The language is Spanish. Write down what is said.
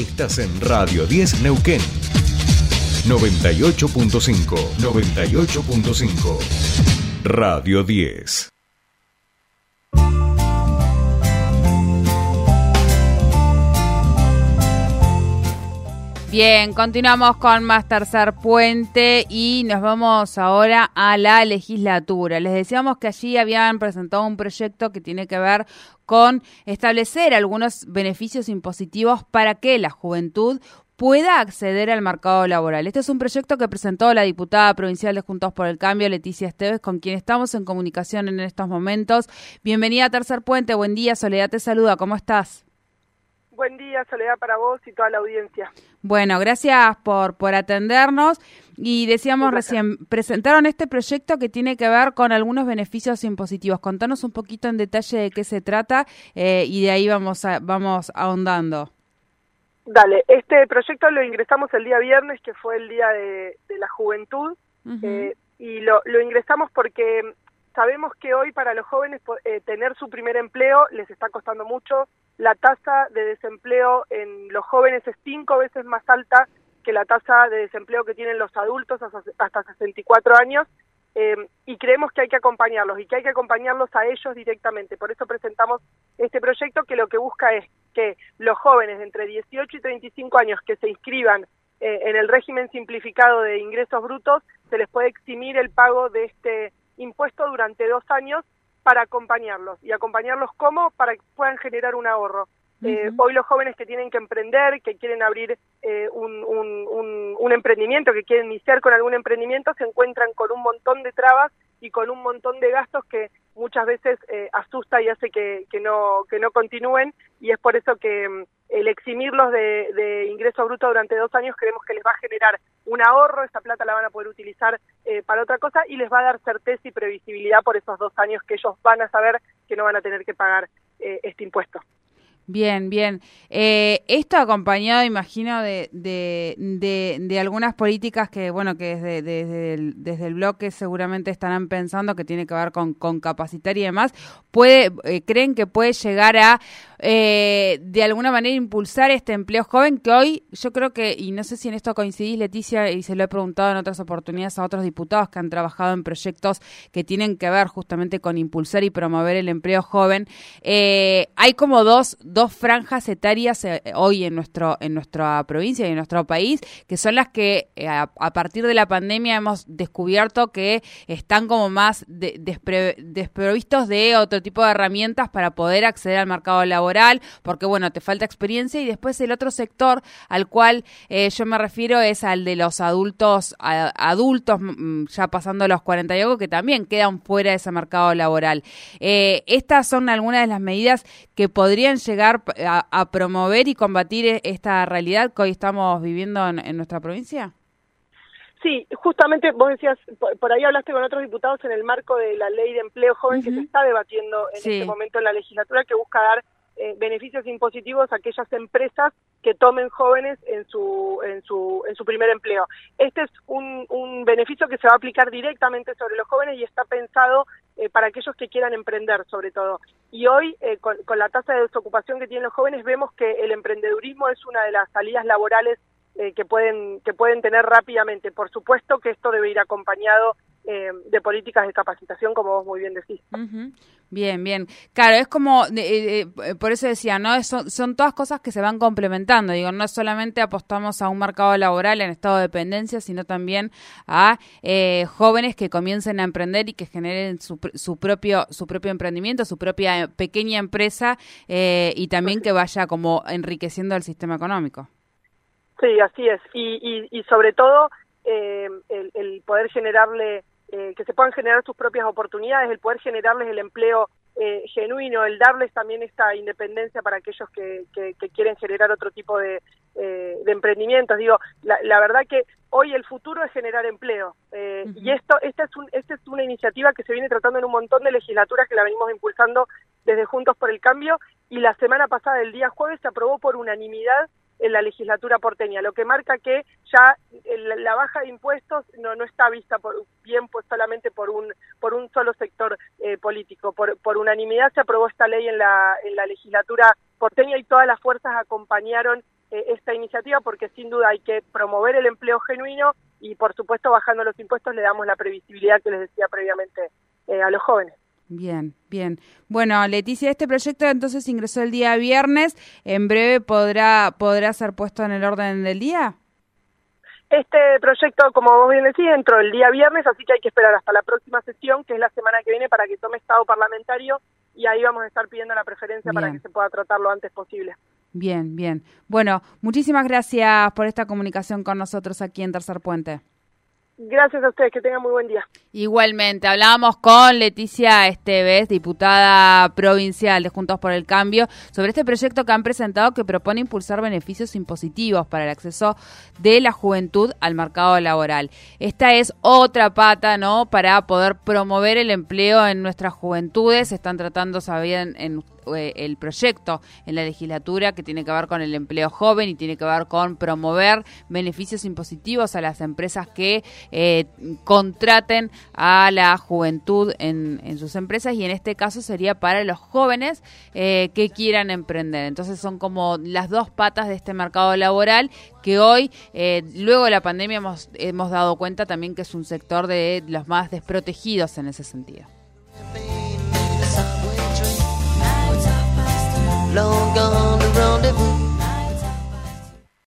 Estás en Radio 10 Neuquén. 98.5. 98.5. Radio 10. Bien, continuamos con más tercer puente y nos vamos ahora a la legislatura. Les decíamos que allí habían presentado un proyecto que tiene que ver con establecer algunos beneficios impositivos para que la juventud pueda acceder al mercado laboral. Este es un proyecto que presentó la diputada provincial de Juntos por el Cambio, Leticia Esteves, con quien estamos en comunicación en estos momentos. Bienvenida a Tercer Puente, buen día, Soledad te saluda, ¿cómo estás? Buen día, Soledad, para vos y toda la audiencia. Bueno, gracias por, por atendernos. Y decíamos recién, presentaron este proyecto que tiene que ver con algunos beneficios impositivos. Contanos un poquito en detalle de qué se trata eh, y de ahí vamos, a, vamos ahondando. Dale, este proyecto lo ingresamos el día viernes, que fue el Día de, la Juventud, eh, y lo, lo ingresamos porque sabemos que hoy para los jóvenes eh, tener su primer empleo les está costando mucho. La tasa de desempleo en los jóvenes es cinco veces más alta que la tasa de desempleo que tienen los adultos hasta, 64 años. Eh, y creemos que hay que acompañarlos y que hay que acompañarlos a ellos directamente. Por eso presentamos este proyecto que lo que busca es que los jóvenes de entre 18 y 35 años que se inscriban eh, en el régimen simplificado de ingresos brutos se les puede eximir el pago de este impuesto durante dos años para acompañarlos. ¿Y acompañarlos cómo? Para que puedan generar un ahorro. Eh, hoy los jóvenes que tienen que emprender, que quieren abrir eh, un, un, un, emprendimiento, que quieren iniciar con algún emprendimiento, se encuentran con un montón de trabas y con un montón de gastos que muchas veces eh, asusta y hace que, que, no, que no continúen y es por eso que mm, el eximirlos de, de, ingreso bruto durante dos años creemos que les va a generar un ahorro, esa plata la van a poder utilizar eh, para otra cosa y les va a dar certeza y previsibilidad por esos dos años que ellos van a saber que no van a tener que pagar eh, este impuesto. Bien, bien. Eh, esto acompañado, imagino, de, de, de, algunas políticas que, bueno, que desde, desde el bloque seguramente estarán pensando que tiene que ver con, con capacitar y demás. Puede, eh, ¿Creen que puede llegar a, eh, de alguna manera, impulsar este empleo joven que hoy, yo creo que, y no sé si en esto coincidís, Leticia, y se lo he preguntado en otras oportunidades a otros diputados que han trabajado en proyectos que tienen que ver justamente con impulsar y promover el empleo joven, hay como dos dos franjas etarias eh, hoy en nuestro en nuestra provincia y en nuestro país que son las que eh, a, partir de la pandemia hemos descubierto que están como más desprovistos de otro tipo de herramientas para poder acceder al mercado laboral porque bueno te falta experiencia y después el otro sector al cual eh, yo me refiero es al de los adultos adultos mm, ya pasando los 40 y algo que también quedan fuera de ese mercado laboral. Estas son algunas de las medidas que podrían llegar a, promover y combatir e, esta realidad que hoy estamos viviendo en, nuestra provincia? Sí, justamente vos decías, por, ahí hablaste con otros diputados en el marco de la ley de empleo joven que se está debatiendo en este momento en la legislatura, que busca dar eh, beneficios impositivos a aquellas empresas que tomen jóvenes en su, en su, en su primer empleo. Este es un, un beneficio que se va a aplicar directamente sobre los jóvenes y está pensado eh, para aquellos que quieran emprender, sobre todo. Y hoy, eh, con, con la tasa de desocupación que tienen los jóvenes, vemos que el emprendedurismo es una de las salidas laborales que pueden que pueden tener rápidamente. Por supuesto que esto debe ir acompañado eh, de políticas de capacitación, como vos muy bien decís. Bien, bien. Claro, es como, eh, eh, por eso decía, ¿no? Son, son todas cosas que se van complementando. Digo, no solamente apostamos a un mercado laboral en estado de dependencia, sino también a jóvenes que comiencen a emprender y que generen su, su, propio, su propio emprendimiento, su propia pequeña empresa y también que vaya como enriqueciendo el sistema económico. Sí, así es. Y, y, y sobre todo, el, el poder generarle eh, que se puedan generar sus propias oportunidades, el poder generarles el empleo eh, genuino, el darles también esta independencia para aquellos que, que, quieren generar otro tipo de, eh, de emprendimientos. Digo, la, la, verdad que hoy el futuro es generar empleo y esto esta es, un, esta es una iniciativa que se viene tratando en un montón de legislaturas que la venimos impulsando desde Juntos por el Cambio y la semana pasada, el día jueves, se aprobó por unanimidad en la legislatura porteña, lo que marca que ya la baja de impuestos no, no está vista por, bien pues solamente por un por un solo sector eh, político. Por, por unanimidad se aprobó esta ley en la, en la legislatura porteña y todas las fuerzas acompañaron eh, esta iniciativa porque sin duda hay que promover el empleo genuino y por supuesto bajando los impuestos le damos la previsibilidad que les decía previamente eh, a los jóvenes. Bien, bien. Bueno, Leticia, este proyecto entonces ingresó el día viernes. ¿En breve podrá, podrá ser puesto en el orden del día? Este proyecto, como vos bien decís, entró el día viernes, así que hay que esperar hasta la próxima sesión, que es la semana que viene, para que tome estado parlamentario y ahí vamos a estar pidiendo la preferencia para que se pueda tratar lo antes posible. Bien, bien. Bueno, muchísimas gracias por esta comunicación con nosotros aquí en Tercer Puente. Gracias a ustedes, que tengan muy buen día. Igualmente, hablábamos con Leticia Esteves, diputada provincial de Juntos por el Cambio, sobre este proyecto que han presentado que propone impulsar beneficios impositivos para el acceso de la juventud al mercado laboral. Esta es otra pata, ¿no?, para poder promover el empleo en nuestras juventudes. Están tratando, sabían, en el proyecto en la legislatura que tiene que ver con el empleo joven y tiene que ver con promover beneficios impositivos a las empresas que eh, contraten a la juventud en, sus empresas y en este caso sería para los jóvenes eh, que quieran emprender. Entonces son como las dos patas de este mercado laboral que hoy, luego de la pandemia, hemos, hemos dado cuenta también que es un sector de los más desprotegidos en ese sentido. Long gone the rendezvous.